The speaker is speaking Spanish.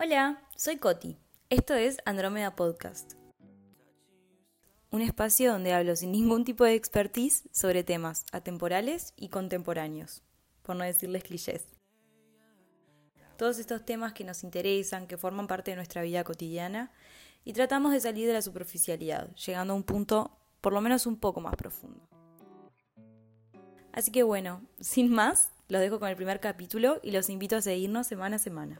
Hola, soy Coti. Esto es Andrómeda Podcast. Un espacio donde hablo sin ningún tipo de expertise sobre temas atemporales y contemporáneos, por no decirles clichés. Todos estos temas que nos interesan, que forman parte de nuestra vida cotidiana, y tratamos de salir de la superficialidad, llegando a un punto por lo menos un poco más profundo. Así que bueno, sin más, los dejo con el primer capítulo y los invito a seguirnos semana a semana.